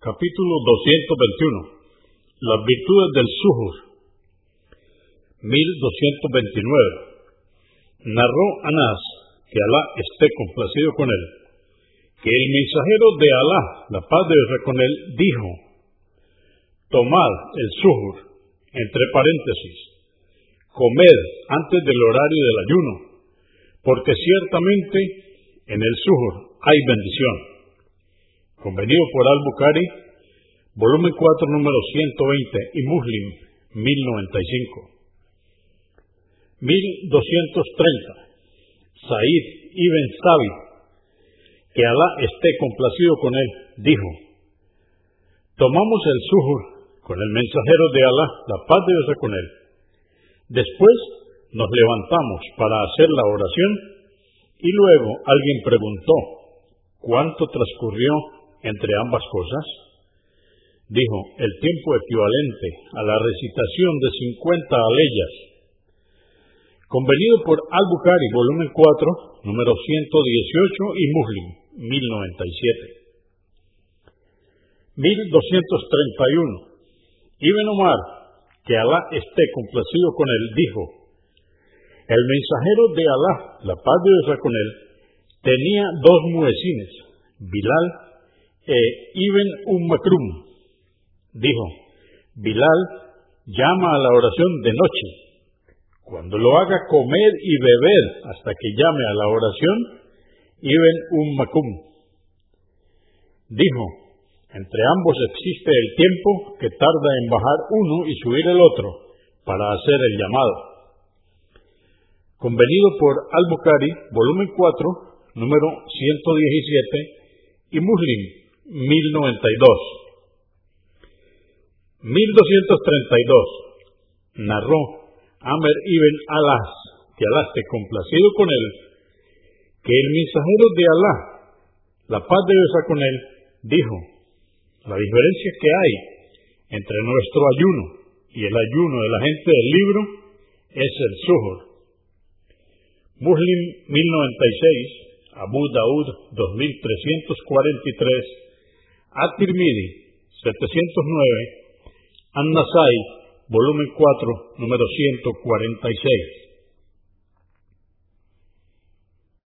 Capítulo 221. Las virtudes del Suhur. 1229. Narró Anás, que Alá esté complacido con él, que el mensajero de Alá, la paz de Dios con él, dijo, tomad el Suhur, entre paréntesis, comed antes del horario del ayuno, porque ciertamente en el Suhur hay bendición convenido por Al-Bukhari, volumen 4, número 120, y Muslim, 1095. 1230. Said ibn Sabi, que Alá esté complacido con él, dijo, tomamos el suhur con el mensajero de Alá, la paz de Dios con él. Después nos levantamos para hacer la oración y luego alguien preguntó, ¿cuánto transcurrió entre ambas cosas? Dijo, el tiempo equivalente a la recitación de 50 aleyas. Convenido por Al-Bukhari, volumen 4, número 118 y Muslim, 1097. 1231. Ibn Omar, que Alá esté complacido con él, dijo, el mensajero de Alá, la paz de Dios con él, tenía dos muecines, Bilal eh, Ibn Ummakrum dijo, Bilal llama a la oración de noche. Cuando lo haga comer y beber hasta que llame a la oración, Ibn Ummakum dijo, entre ambos existe el tiempo que tarda en bajar uno y subir el otro para hacer el llamado. Convenido por Al-Bukhari, volumen 4, número 117, y Muslim, 1092. 1232. Narró Amer ibn Alas, que Alá esté complacido con él, que el mensajero de Alá, la paz de Dios con él, dijo, la diferencia que hay entre nuestro ayuno y el ayuno de la gente del libro es el suhur. Muslim 1096, Abu Daud 2343, at-Tirmidhi, 709, An-Nasai, volumen 4, número 146.